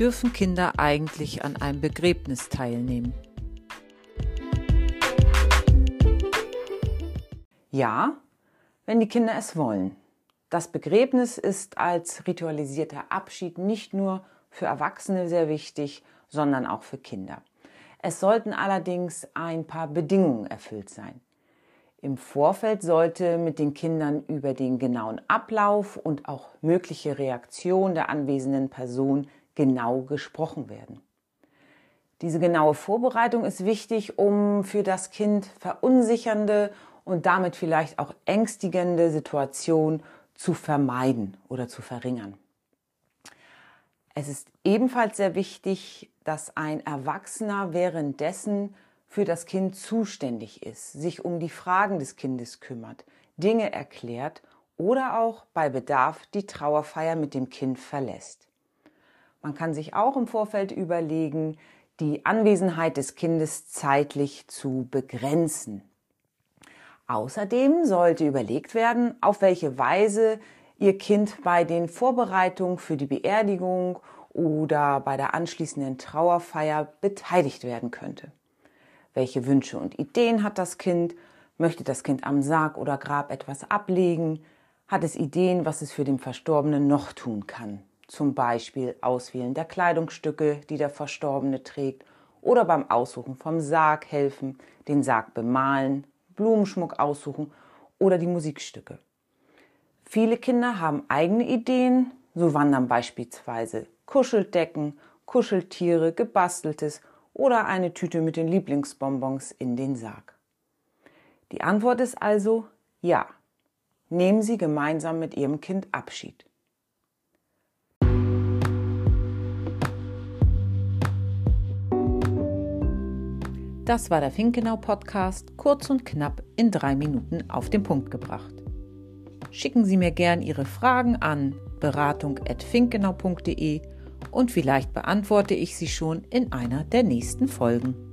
dürfen Kinder eigentlich an einem Begräbnis teilnehmen? Ja, wenn die Kinder es wollen. Das Begräbnis ist als ritualisierter Abschied nicht nur für Erwachsene sehr wichtig, sondern auch für Kinder. Es sollten allerdings ein paar Bedingungen erfüllt sein. Im Vorfeld sollte mit den Kindern über den genauen Ablauf und auch mögliche Reaktion der anwesenden Person genau gesprochen werden. Diese genaue Vorbereitung ist wichtig, um für das Kind verunsichernde und damit vielleicht auch ängstigende Situationen zu vermeiden oder zu verringern. Es ist ebenfalls sehr wichtig, dass ein Erwachsener währenddessen für das Kind zuständig ist, sich um die Fragen des Kindes kümmert, Dinge erklärt oder auch bei Bedarf die Trauerfeier mit dem Kind verlässt. Man kann sich auch im Vorfeld überlegen, die Anwesenheit des Kindes zeitlich zu begrenzen. Außerdem sollte überlegt werden, auf welche Weise Ihr Kind bei den Vorbereitungen für die Beerdigung oder bei der anschließenden Trauerfeier beteiligt werden könnte. Welche Wünsche und Ideen hat das Kind? Möchte das Kind am Sarg oder Grab etwas ablegen? Hat es Ideen, was es für den Verstorbenen noch tun kann? Zum Beispiel Auswählen der Kleidungsstücke, die der Verstorbene trägt, oder beim Aussuchen vom Sarg helfen, den Sarg bemalen, Blumenschmuck aussuchen oder die Musikstücke. Viele Kinder haben eigene Ideen, so wandern beispielsweise Kuscheldecken, Kuscheltiere, gebasteltes oder eine Tüte mit den Lieblingsbonbons in den Sarg. Die Antwort ist also ja. Nehmen Sie gemeinsam mit Ihrem Kind Abschied. Das war der Finkenau Podcast, kurz und knapp in drei Minuten auf den Punkt gebracht. Schicken Sie mir gern Ihre Fragen an beratung.finkenau.de und vielleicht beantworte ich sie schon in einer der nächsten Folgen.